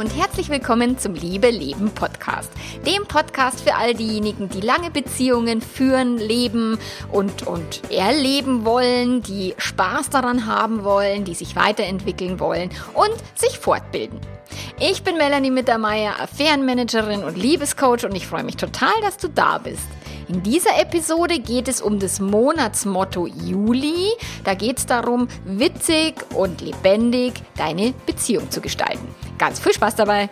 und herzlich willkommen zum Liebe Leben Podcast. Dem Podcast für all diejenigen, die lange Beziehungen führen, leben und, und erleben wollen, die Spaß daran haben wollen, die sich weiterentwickeln wollen und sich fortbilden. Ich bin Melanie Mittermeier, Affärenmanagerin und Liebescoach und ich freue mich total, dass du da bist. In dieser Episode geht es um das Monatsmotto Juli. Da geht es darum, witzig und lebendig deine Beziehung zu gestalten. Ganz viel Spaß dabei!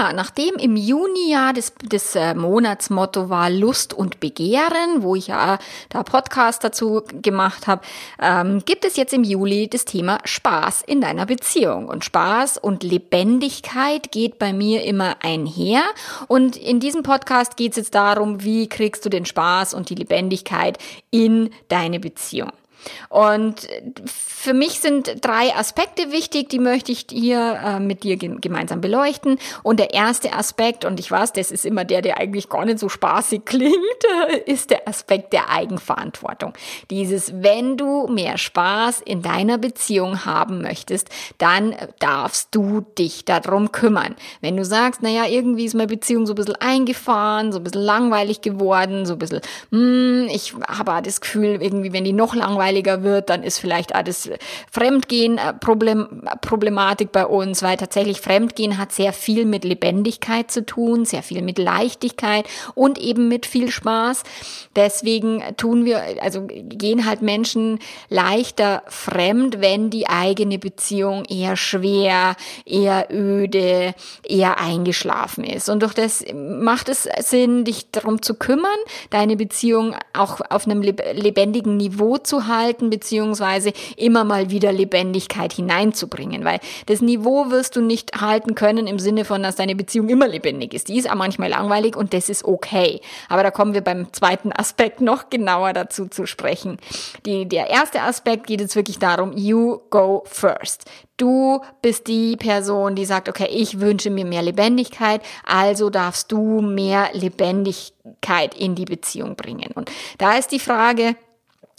Ja, nachdem im Juni ja das, das äh, Monatsmotto war Lust und Begehren, wo ich ja da Podcast dazu gemacht habe, ähm, gibt es jetzt im Juli das Thema Spaß in deiner Beziehung. Und Spaß und Lebendigkeit geht bei mir immer einher. Und in diesem Podcast geht es jetzt darum, wie kriegst du den Spaß und die Lebendigkeit in deine Beziehung. Und für mich sind drei Aspekte wichtig, die möchte ich hier äh, mit dir gemeinsam beleuchten. Und der erste Aspekt, und ich weiß, das ist immer der, der eigentlich gar nicht so spaßig klingt, ist der Aspekt der Eigenverantwortung. Dieses, wenn du mehr Spaß in deiner Beziehung haben möchtest, dann darfst du dich darum kümmern. Wenn du sagst, naja, irgendwie ist meine Beziehung so ein bisschen eingefahren, so ein bisschen langweilig geworden, so ein bisschen, hm, ich habe das Gefühl, irgendwie, wenn die noch langweilig langweiliger wird, dann ist vielleicht das Fremdgehen äh, Problem, Problematik bei uns, weil tatsächlich Fremdgehen hat sehr viel mit Lebendigkeit zu tun, sehr viel mit Leichtigkeit und eben mit viel Spaß. Deswegen tun wir, also gehen halt Menschen leichter fremd, wenn die eigene Beziehung eher schwer, eher öde, eher eingeschlafen ist. Und durch das macht es Sinn, dich darum zu kümmern, deine Beziehung auch auf einem lebendigen Niveau zu halten halten, beziehungsweise immer mal wieder Lebendigkeit hineinzubringen, weil das Niveau wirst du nicht halten können im Sinne von, dass deine Beziehung immer lebendig ist. Die ist auch manchmal langweilig und das ist okay. Aber da kommen wir beim zweiten Aspekt noch genauer dazu zu sprechen. Die, der erste Aspekt geht jetzt wirklich darum, you go first. Du bist die Person, die sagt, okay, ich wünsche mir mehr Lebendigkeit, also darfst du mehr Lebendigkeit in die Beziehung bringen. Und da ist die Frage,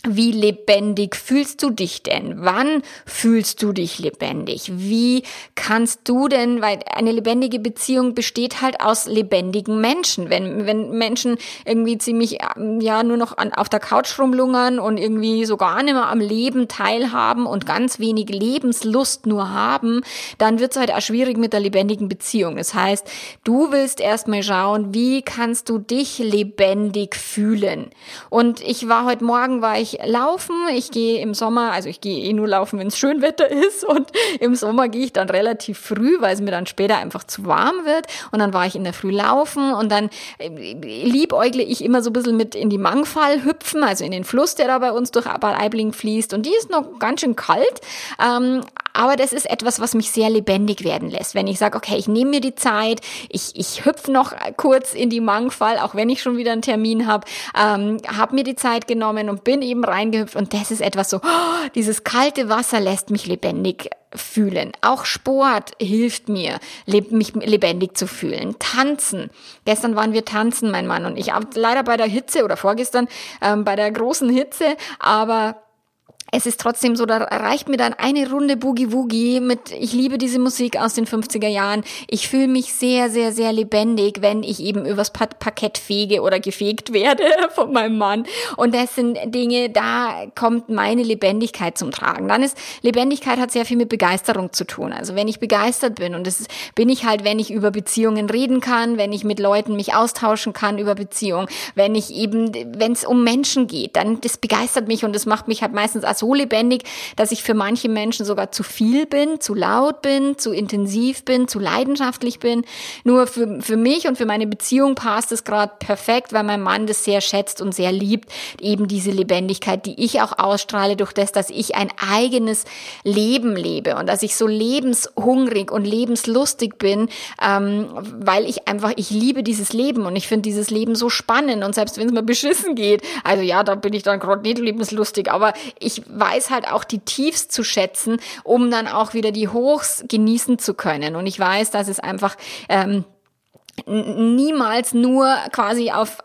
wie lebendig fühlst du dich denn? Wann fühlst du dich lebendig? Wie kannst du denn, weil eine lebendige Beziehung besteht halt aus lebendigen Menschen. Wenn, wenn Menschen irgendwie ziemlich, ja, nur noch an, auf der Couch rumlungern und irgendwie so gar nicht mehr am Leben teilhaben und ganz wenig Lebenslust nur haben, dann wird es halt auch schwierig mit der lebendigen Beziehung. Das heißt, du willst erstmal schauen, wie kannst du dich lebendig fühlen? Und ich war heute Morgen, war ich ich laufen. Ich gehe im Sommer, also ich gehe eh nur laufen, wenn es schön Wetter ist. Und im Sommer gehe ich dann relativ früh, weil es mir dann später einfach zu warm wird. Und dann war ich in der Früh laufen und dann äh, liebäugle ich immer so ein bisschen mit in die Mangfall hüpfen, also in den Fluss, der da bei uns durch Bad Aibling fließt. Und die ist noch ganz schön kalt. Ähm, aber das ist etwas, was mich sehr lebendig werden lässt. Wenn ich sage, okay, ich nehme mir die Zeit, ich, ich hüpfe noch kurz in die Mangfall, auch wenn ich schon wieder einen Termin habe, ähm, habe mir die Zeit genommen und bin eben reingehüpft. Und das ist etwas so, oh, dieses kalte Wasser lässt mich lebendig fühlen. Auch Sport hilft mir, mich lebendig zu fühlen. Tanzen. Gestern waren wir tanzen, mein Mann und ich. Leider bei der Hitze oder vorgestern ähm, bei der großen Hitze, aber es ist trotzdem so, da reicht mir dann eine Runde Boogie Woogie mit, ich liebe diese Musik aus den 50er Jahren. Ich fühle mich sehr, sehr, sehr lebendig, wenn ich eben übers Parkett fege oder gefegt werde von meinem Mann. Und das sind Dinge, da kommt meine Lebendigkeit zum Tragen. Dann ist, Lebendigkeit hat sehr viel mit Begeisterung zu tun. Also wenn ich begeistert bin und das bin ich halt, wenn ich über Beziehungen reden kann, wenn ich mit Leuten mich austauschen kann über Beziehungen, wenn ich eben, wenn es um Menschen geht, dann das begeistert mich und das macht mich halt meistens als so lebendig, dass ich für manche Menschen sogar zu viel bin, zu laut bin, zu intensiv bin, zu leidenschaftlich bin. Nur für, für mich und für meine Beziehung passt es gerade perfekt, weil mein Mann das sehr schätzt und sehr liebt, eben diese Lebendigkeit, die ich auch ausstrahle durch das, dass ich ein eigenes Leben lebe und dass ich so lebenshungrig und lebenslustig bin, ähm, weil ich einfach, ich liebe dieses Leben und ich finde dieses Leben so spannend und selbst wenn es mir beschissen geht, also ja, da bin ich dann gerade nicht lebenslustig, aber ich weiß halt auch die Tiefs zu schätzen, um dann auch wieder die Hochs genießen zu können. Und ich weiß, dass es einfach ähm, niemals nur quasi auf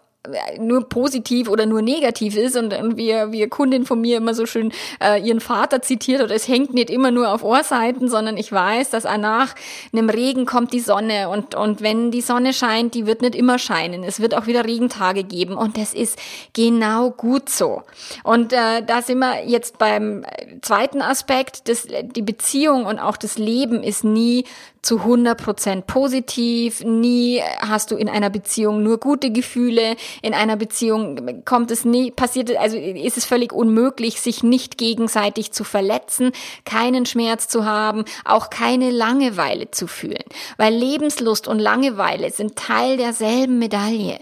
nur positiv oder nur negativ ist und, und wie, wie Kundin von mir immer so schön äh, ihren Vater zitiert oder es hängt nicht immer nur auf Ohrseiten, sondern ich weiß, dass nach einem Regen kommt die Sonne und, und wenn die Sonne scheint, die wird nicht immer scheinen. Es wird auch wieder Regentage geben und das ist genau gut so. Und äh, da sind wir jetzt beim zweiten Aspekt, das, die Beziehung und auch das Leben ist nie zu 100 Prozent positiv. Nie hast du in einer Beziehung nur gute Gefühle. In einer Beziehung kommt es nie, passiert, also ist es völlig unmöglich, sich nicht gegenseitig zu verletzen, keinen Schmerz zu haben, auch keine Langeweile zu fühlen. Weil Lebenslust und Langeweile sind Teil derselben Medaille.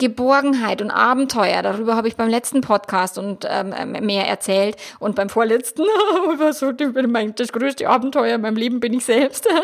Geborgenheit und Abenteuer. Darüber habe ich beim letzten Podcast und ähm, mehr erzählt und beim vorletzten was so das größte Abenteuer in meinem Leben bin ich selbst.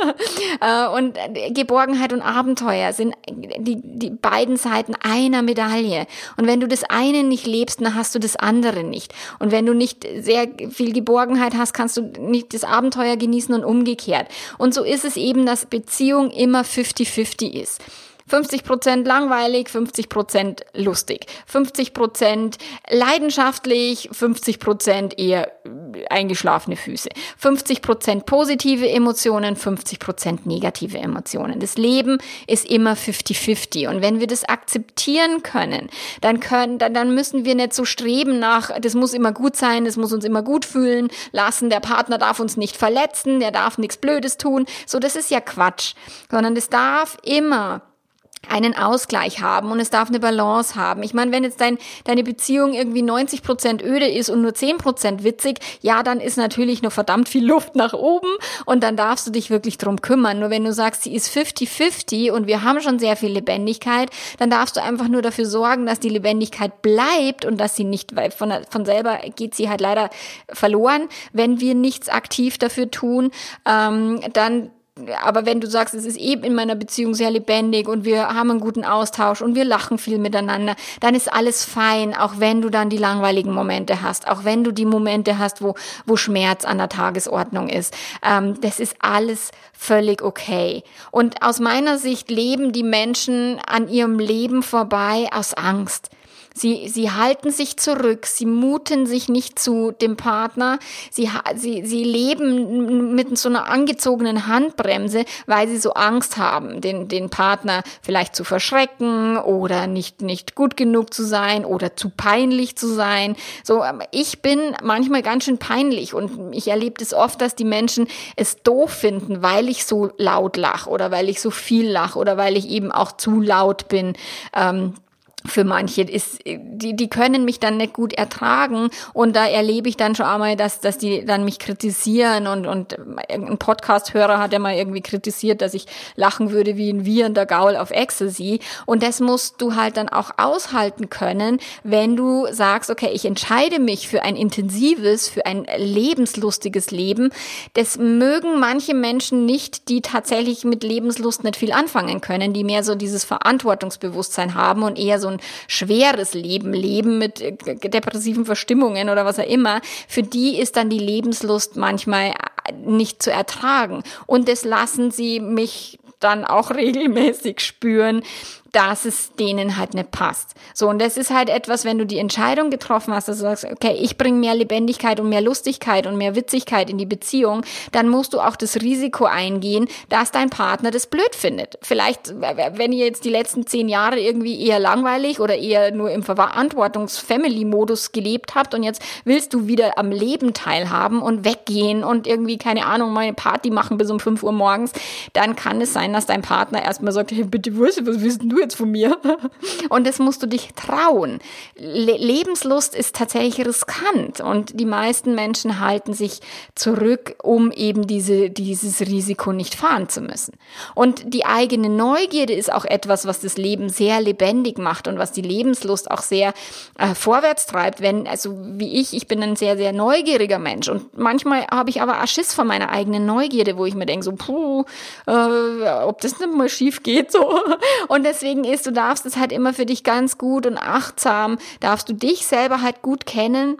Äh, und Geborgenheit und Abenteuer sind die, die beiden Seiten einer Medaille. Und wenn du das eine nicht lebst, dann hast du das andere nicht. Und wenn du nicht sehr viel Geborgenheit hast, kannst du nicht das Abenteuer genießen und umgekehrt. Und so ist es eben, dass Beziehung immer 50-50 ist. 50 Prozent langweilig, 50 Prozent lustig, 50 Prozent leidenschaftlich, 50 Prozent eher eingeschlafene Füße, 50 Prozent positive Emotionen, 50 Prozent negative Emotionen. Das Leben ist immer 50-50 und wenn wir das akzeptieren können, dann können, dann, dann müssen wir nicht so streben nach, das muss immer gut sein, das muss uns immer gut fühlen lassen, der Partner darf uns nicht verletzen, der darf nichts Blödes tun. So, das ist ja Quatsch, sondern das darf immer einen Ausgleich haben und es darf eine Balance haben. Ich meine, wenn jetzt dein, deine Beziehung irgendwie 90 Prozent öde ist und nur 10 Prozent witzig, ja, dann ist natürlich noch verdammt viel Luft nach oben und dann darfst du dich wirklich drum kümmern. Nur wenn du sagst, sie ist 50-50 und wir haben schon sehr viel Lebendigkeit, dann darfst du einfach nur dafür sorgen, dass die Lebendigkeit bleibt und dass sie nicht, weil von, von selber geht sie halt leider verloren, wenn wir nichts aktiv dafür tun, ähm, dann aber wenn du sagst, es ist eben in meiner Beziehung sehr lebendig und wir haben einen guten Austausch und wir lachen viel miteinander, dann ist alles fein, auch wenn du dann die langweiligen Momente hast, auch wenn du die Momente hast, wo, wo Schmerz an der Tagesordnung ist. Ähm, das ist alles völlig okay. Und aus meiner Sicht leben die Menschen an ihrem Leben vorbei aus Angst. Sie, sie halten sich zurück, sie muten sich nicht zu dem Partner, sie, sie, sie leben mit so einer angezogenen Handbremse, weil sie so Angst haben, den, den Partner vielleicht zu verschrecken oder nicht, nicht gut genug zu sein oder zu peinlich zu sein. So, ähm, ich bin manchmal ganz schön peinlich und ich erlebe es das oft, dass die Menschen es doof finden, weil ich so laut lache oder weil ich so viel lache oder weil ich eben auch zu laut bin. Ähm, für manche ist, die, die können mich dann nicht gut ertragen. Und da erlebe ich dann schon einmal, dass, dass die dann mich kritisieren. Und, und ein Podcast-Hörer hat ja mal irgendwie kritisiert, dass ich lachen würde wie ein wiehernder Gaul auf Ecstasy. Und das musst du halt dann auch aushalten können, wenn du sagst, okay, ich entscheide mich für ein intensives, für ein lebenslustiges Leben. Das mögen manche Menschen nicht, die tatsächlich mit Lebenslust nicht viel anfangen können, die mehr so dieses Verantwortungsbewusstsein haben und eher so ein schweres Leben leben mit äh, depressiven Verstimmungen oder was auch immer, für die ist dann die Lebenslust manchmal äh, nicht zu ertragen. Und das lassen sie mich dann auch regelmäßig spüren, dass es denen halt nicht passt. So, und das ist halt etwas, wenn du die Entscheidung getroffen hast, dass du sagst, okay, ich bringe mehr Lebendigkeit und mehr Lustigkeit und mehr Witzigkeit in die Beziehung, dann musst du auch das Risiko eingehen, dass dein Partner das blöd findet. Vielleicht, wenn ihr jetzt die letzten zehn Jahre irgendwie eher langweilig oder eher nur im Verantwortungs-Family-Modus gelebt habt und jetzt willst du wieder am Leben teilhaben und weggehen und irgendwie, keine Ahnung, mal eine Party machen bis um fünf Uhr morgens, dann kann es sein, dass dein Partner erstmal sagt, hey, bitte, was, was willst du jetzt von mir? Und das musst du dich trauen. Le Lebenslust ist tatsächlich riskant und die meisten Menschen halten sich zurück, um eben diese, dieses Risiko nicht fahren zu müssen. Und die eigene Neugierde ist auch etwas, was das Leben sehr lebendig macht und was die Lebenslust auch sehr äh, vorwärts treibt. Wenn, also wie ich, ich bin ein sehr, sehr neugieriger Mensch und manchmal habe ich aber Schiss vor meiner eigenen Neugierde, wo ich mir denke, so, puh, äh, ob das nicht mal schief geht, so. Und deswegen deswegen ist, du darfst es halt immer für dich ganz gut und achtsam, darfst du dich selber halt gut kennen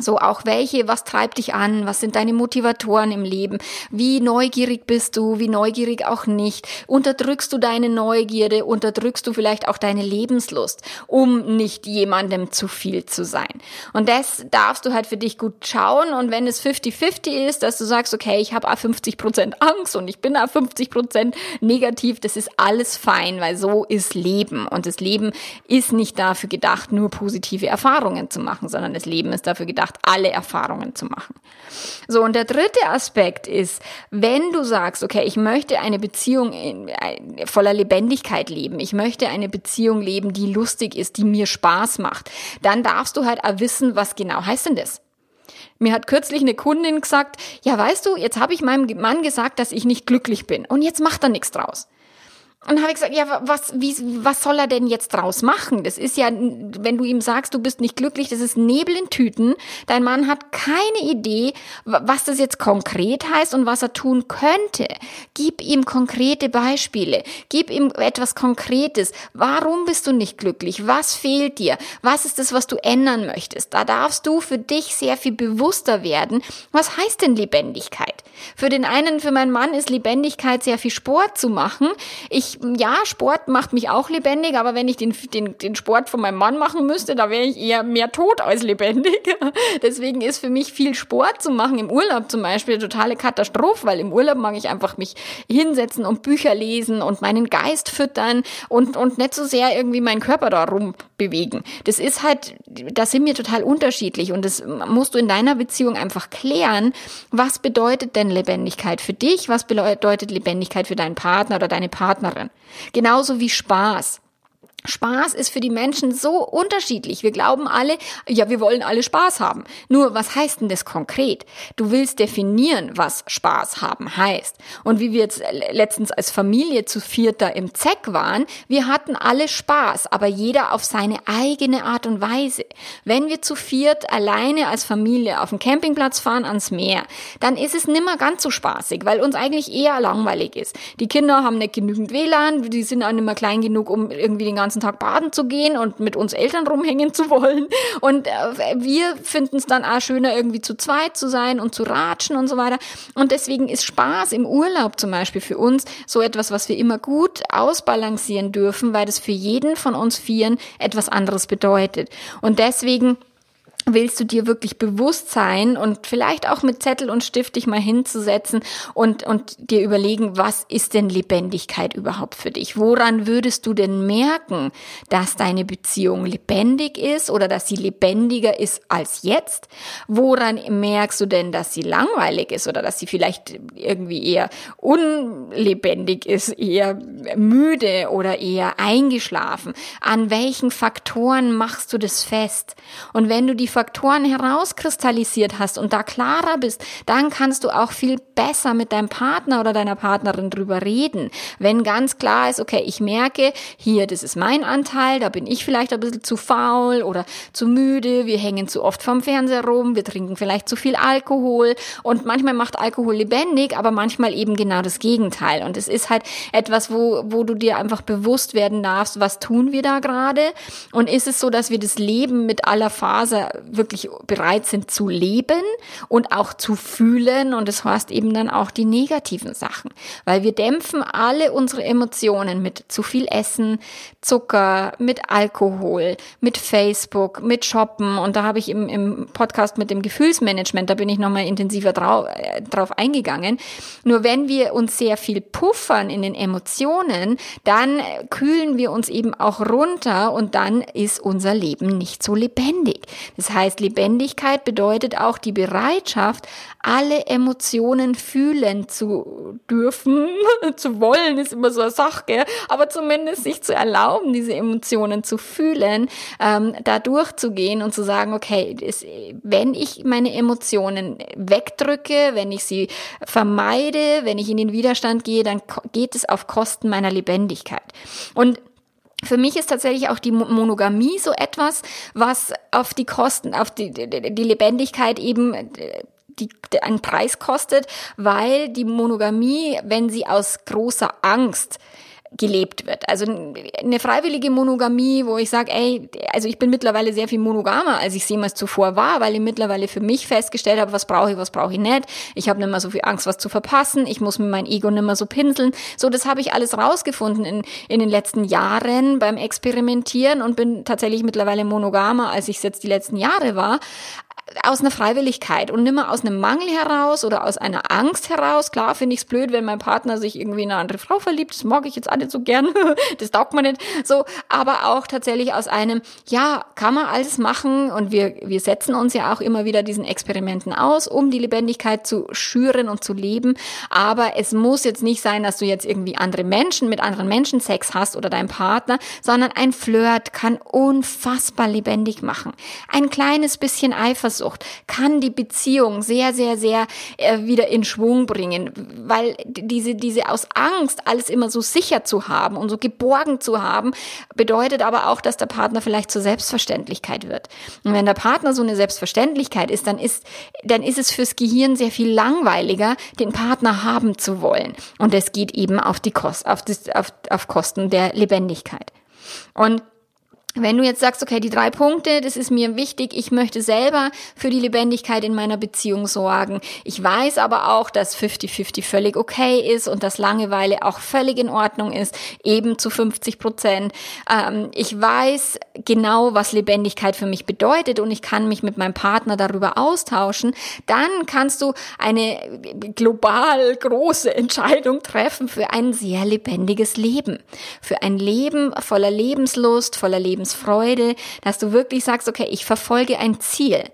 So auch welche, was treibt dich an, was sind deine Motivatoren im Leben, wie neugierig bist du, wie neugierig auch nicht, unterdrückst du deine Neugierde, unterdrückst du vielleicht auch deine Lebenslust, um nicht jemandem zu viel zu sein. Und das darfst du halt für dich gut schauen. Und wenn es 50-50 ist, dass du sagst, okay, ich habe 50 Prozent Angst und ich bin 50 Prozent negativ, das ist alles fein, weil so ist Leben. Und das Leben ist nicht dafür gedacht, nur positive Erfahrungen zu machen, sondern das Leben ist dafür gedacht, gedacht, alle Erfahrungen zu machen. So, und der dritte Aspekt ist, wenn du sagst, okay, ich möchte eine Beziehung in, äh, voller Lebendigkeit leben, ich möchte eine Beziehung leben, die lustig ist, die mir Spaß macht, dann darfst du halt auch wissen, was genau heißt denn das? Mir hat kürzlich eine Kundin gesagt, ja, weißt du, jetzt habe ich meinem Mann gesagt, dass ich nicht glücklich bin und jetzt macht er nichts draus. Und habe ich gesagt, ja, was, wie, was soll er denn jetzt draus machen? Das ist ja, wenn du ihm sagst, du bist nicht glücklich, das ist Nebel in Tüten. Dein Mann hat keine Idee, was das jetzt konkret heißt und was er tun könnte. Gib ihm konkrete Beispiele. Gib ihm etwas Konkretes. Warum bist du nicht glücklich? Was fehlt dir? Was ist das, was du ändern möchtest? Da darfst du für dich sehr viel bewusster werden. Was heißt denn Lebendigkeit? Für den einen, für meinen Mann ist Lebendigkeit sehr viel Sport zu machen. Ich ja, Sport macht mich auch lebendig, aber wenn ich den, den, den Sport von meinem Mann machen müsste, da wäre ich eher mehr tot als lebendig. Deswegen ist für mich viel Sport zu machen im Urlaub zum Beispiel eine totale Katastrophe, weil im Urlaub mag ich einfach mich hinsetzen und Bücher lesen und meinen Geist füttern und, und nicht so sehr irgendwie meinen Körper da rumbewegen. Das ist halt, da sind wir total unterschiedlich und das musst du in deiner Beziehung einfach klären. Was bedeutet denn Lebendigkeit für dich? Was bedeutet Lebendigkeit für deinen Partner oder deine Partnerin? Genauso wie Spaß. Spaß ist für die Menschen so unterschiedlich. Wir glauben alle, ja, wir wollen alle Spaß haben. Nur, was heißt denn das konkret? Du willst definieren, was Spaß haben heißt. Und wie wir jetzt letztens als Familie zu vierter im Zeck waren, wir hatten alle Spaß, aber jeder auf seine eigene Art und Weise. Wenn wir zu viert alleine als Familie auf dem Campingplatz fahren ans Meer, dann ist es nimmer ganz so spaßig, weil uns eigentlich eher langweilig ist. Die Kinder haben nicht genügend WLAN, die sind auch nicht mehr klein genug, um irgendwie den ganzen ganzen Tag baden zu gehen und mit uns Eltern rumhängen zu wollen. Und äh, wir finden es dann auch schöner, irgendwie zu zweit zu sein und zu ratschen und so weiter. Und deswegen ist Spaß im Urlaub zum Beispiel für uns so etwas, was wir immer gut ausbalancieren dürfen, weil das für jeden von uns Vieren etwas anderes bedeutet. Und deswegen willst du dir wirklich bewusst sein und vielleicht auch mit Zettel und Stift dich mal hinzusetzen und, und dir überlegen, was ist denn Lebendigkeit überhaupt für dich? Woran würdest du denn merken, dass deine Beziehung lebendig ist oder dass sie lebendiger ist als jetzt? Woran merkst du denn, dass sie langweilig ist oder dass sie vielleicht irgendwie eher unlebendig ist, eher müde oder eher eingeschlafen? An welchen Faktoren machst du das fest? Und wenn du die Faktoren herauskristallisiert hast und da klarer bist, dann kannst du auch viel besser mit deinem Partner oder deiner Partnerin drüber reden. Wenn ganz klar ist, okay, ich merke, hier, das ist mein Anteil, da bin ich vielleicht ein bisschen zu faul oder zu müde, wir hängen zu oft vom Fernseher rum, wir trinken vielleicht zu viel Alkohol und manchmal macht Alkohol lebendig, aber manchmal eben genau das Gegenteil. Und es ist halt etwas, wo, wo du dir einfach bewusst werden darfst, was tun wir da gerade? Und ist es so, dass wir das Leben mit aller Phase wirklich bereit sind zu leben und auch zu fühlen. Und das heißt eben dann auch die negativen Sachen. Weil wir dämpfen alle unsere Emotionen mit zu viel Essen, Zucker, mit Alkohol, mit Facebook, mit Shoppen. Und da habe ich im, im Podcast mit dem Gefühlsmanagement, da bin ich nochmal intensiver drauf, äh, drauf eingegangen. Nur wenn wir uns sehr viel puffern in den Emotionen, dann kühlen wir uns eben auch runter und dann ist unser Leben nicht so lebendig. Das heißt, Lebendigkeit bedeutet auch die Bereitschaft, alle Emotionen fühlen zu dürfen, zu wollen, ist immer so eine Sache, gell? aber zumindest sich zu erlauben, diese Emotionen zu fühlen, ähm, da durchzugehen und zu sagen, okay, das, wenn ich meine Emotionen wegdrücke, wenn ich sie vermeide, wenn ich in den Widerstand gehe, dann geht es auf Kosten meiner Lebendigkeit. Und für mich ist tatsächlich auch die Monogamie so etwas, was auf die Kosten, auf die, die Lebendigkeit eben die, die einen Preis kostet, weil die Monogamie, wenn sie aus großer Angst gelebt wird. Also eine freiwillige Monogamie, wo ich sage, ey, also ich bin mittlerweile sehr viel monogamer, als ich es jemals zuvor war, weil ich mittlerweile für mich festgestellt habe, was brauche ich, was brauche ich nicht. Ich habe nicht mehr so viel Angst, was zu verpassen. Ich muss mir mein Ego nicht mehr so pinseln. So, das habe ich alles rausgefunden in, in den letzten Jahren beim Experimentieren und bin tatsächlich mittlerweile monogamer, als ich es jetzt die letzten Jahre war aus einer Freiwilligkeit und nimmer aus einem Mangel heraus oder aus einer Angst heraus. Klar finde ich es blöd, wenn mein Partner sich irgendwie in eine andere Frau verliebt. Das mag ich jetzt auch nicht so gern. das taugt man nicht so. Aber auch tatsächlich aus einem, ja, kann man alles machen und wir, wir setzen uns ja auch immer wieder diesen Experimenten aus, um die Lebendigkeit zu schüren und zu leben. Aber es muss jetzt nicht sein, dass du jetzt irgendwie andere Menschen mit anderen Menschen Sex hast oder dein Partner, sondern ein Flirt kann unfassbar lebendig machen. Ein kleines bisschen Eifersucht Eifersucht kann die Beziehung sehr, sehr, sehr äh, wieder in Schwung bringen, weil diese, diese aus Angst, alles immer so sicher zu haben und so geborgen zu haben, bedeutet aber auch, dass der Partner vielleicht zur Selbstverständlichkeit wird. Und wenn der Partner so eine Selbstverständlichkeit ist, dann ist, dann ist es fürs Gehirn sehr viel langweiliger, den Partner haben zu wollen. Und es geht eben auf die Kost, auf, das, auf, auf Kosten der Lebendigkeit. Und wenn du jetzt sagst, okay, die drei Punkte, das ist mir wichtig, ich möchte selber für die Lebendigkeit in meiner Beziehung sorgen. Ich weiß aber auch, dass 50-50 völlig okay ist und dass Langeweile auch völlig in Ordnung ist, eben zu 50 Prozent. Ähm, ich weiß genau, was Lebendigkeit für mich bedeutet und ich kann mich mit meinem Partner darüber austauschen. Dann kannst du eine global große Entscheidung treffen für ein sehr lebendiges Leben. Für ein Leben voller Lebenslust, voller Lebens Lebensfreude, dass du wirklich sagst, okay, ich verfolge ein Ziel.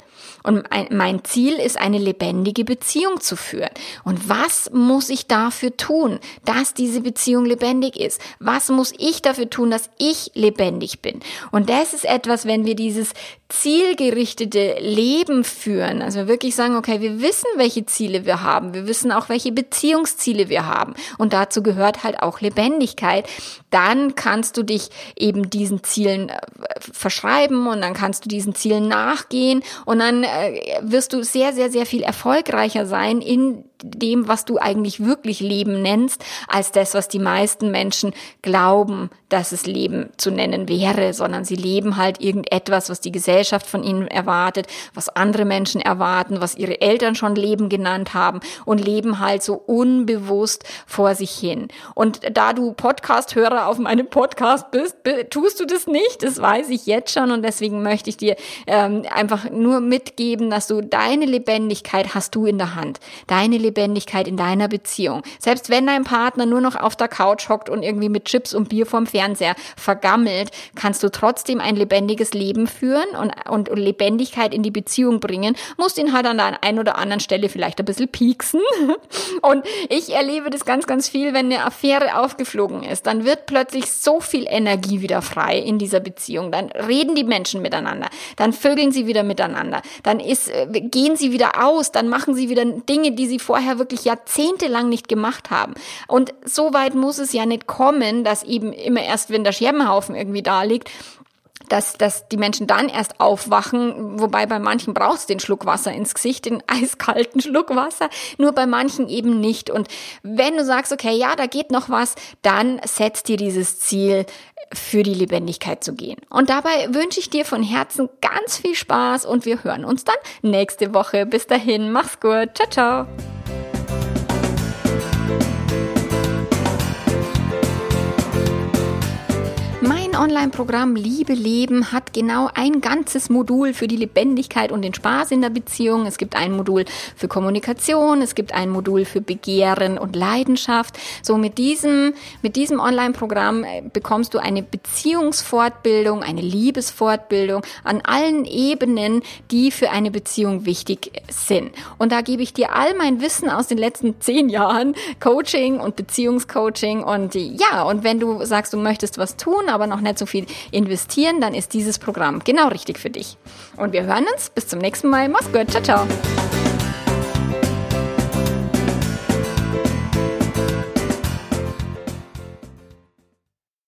Und mein Ziel ist, eine lebendige Beziehung zu führen. Und was muss ich dafür tun, dass diese Beziehung lebendig ist? Was muss ich dafür tun, dass ich lebendig bin? Und das ist etwas, wenn wir dieses zielgerichtete Leben führen, also wirklich sagen, okay, wir wissen, welche Ziele wir haben, wir wissen auch, welche Beziehungsziele wir haben. Und dazu gehört halt auch Lebendigkeit. Dann kannst du dich eben diesen Zielen äh, verschreiben und dann kannst du diesen Zielen nachgehen und dann äh, wirst du sehr, sehr, sehr viel erfolgreicher sein in dem, was du eigentlich wirklich Leben nennst, als das, was die meisten Menschen glauben, dass es Leben zu nennen wäre, sondern sie leben halt irgendetwas, was die Gesellschaft von ihnen erwartet, was andere Menschen erwarten, was ihre Eltern schon Leben genannt haben und leben halt so unbewusst vor sich hin. Und da du Podcast-Hörer auf meinem Podcast bist, tust du das nicht, das weiß ich jetzt schon und deswegen möchte ich dir ähm, einfach nur mitgeben, dass du deine Lebendigkeit hast du in der Hand. Deine in deiner Beziehung. Selbst wenn dein Partner nur noch auf der Couch hockt und irgendwie mit Chips und Bier vorm Fernseher vergammelt, kannst du trotzdem ein lebendiges Leben führen und, und, und Lebendigkeit in die Beziehung bringen, musst ihn halt an der einen oder anderen Stelle vielleicht ein bisschen pieksen. Und ich erlebe das ganz, ganz viel, wenn eine Affäre aufgeflogen ist, dann wird plötzlich so viel Energie wieder frei in dieser Beziehung. Dann reden die Menschen miteinander, dann vögeln sie wieder miteinander, dann ist, äh, gehen sie wieder aus, dann machen sie wieder Dinge, die sie vorher vorher wirklich jahrzehntelang nicht gemacht haben. Und so weit muss es ja nicht kommen, dass eben immer erst, wenn der Scherbenhaufen irgendwie da liegt, dass, dass die Menschen dann erst aufwachen, wobei bei manchen braucht es den Schluck Wasser ins Gesicht, den eiskalten Schluck Wasser, nur bei manchen eben nicht. Und wenn du sagst, okay, ja, da geht noch was, dann setzt dir dieses Ziel, für die Lebendigkeit zu gehen. Und dabei wünsche ich dir von Herzen ganz viel Spaß und wir hören uns dann nächste Woche. Bis dahin, mach's gut. Ciao, ciao. Online-Programm Liebe Leben hat genau ein ganzes Modul für die Lebendigkeit und den Spaß in der Beziehung. Es gibt ein Modul für Kommunikation, es gibt ein Modul für Begehren und Leidenschaft. So mit diesem, mit diesem Online-Programm äh, bekommst du eine Beziehungsfortbildung, eine Liebesfortbildung an allen Ebenen, die für eine Beziehung wichtig sind. Und da gebe ich dir all mein Wissen aus den letzten zehn Jahren Coaching und Beziehungscoaching und ja, und wenn du sagst, du möchtest was tun, aber noch nicht nicht so viel investieren, dann ist dieses Programm genau richtig für dich. Und wir hören uns. Bis zum nächsten Mal. Mach's gut. Ciao, ciao.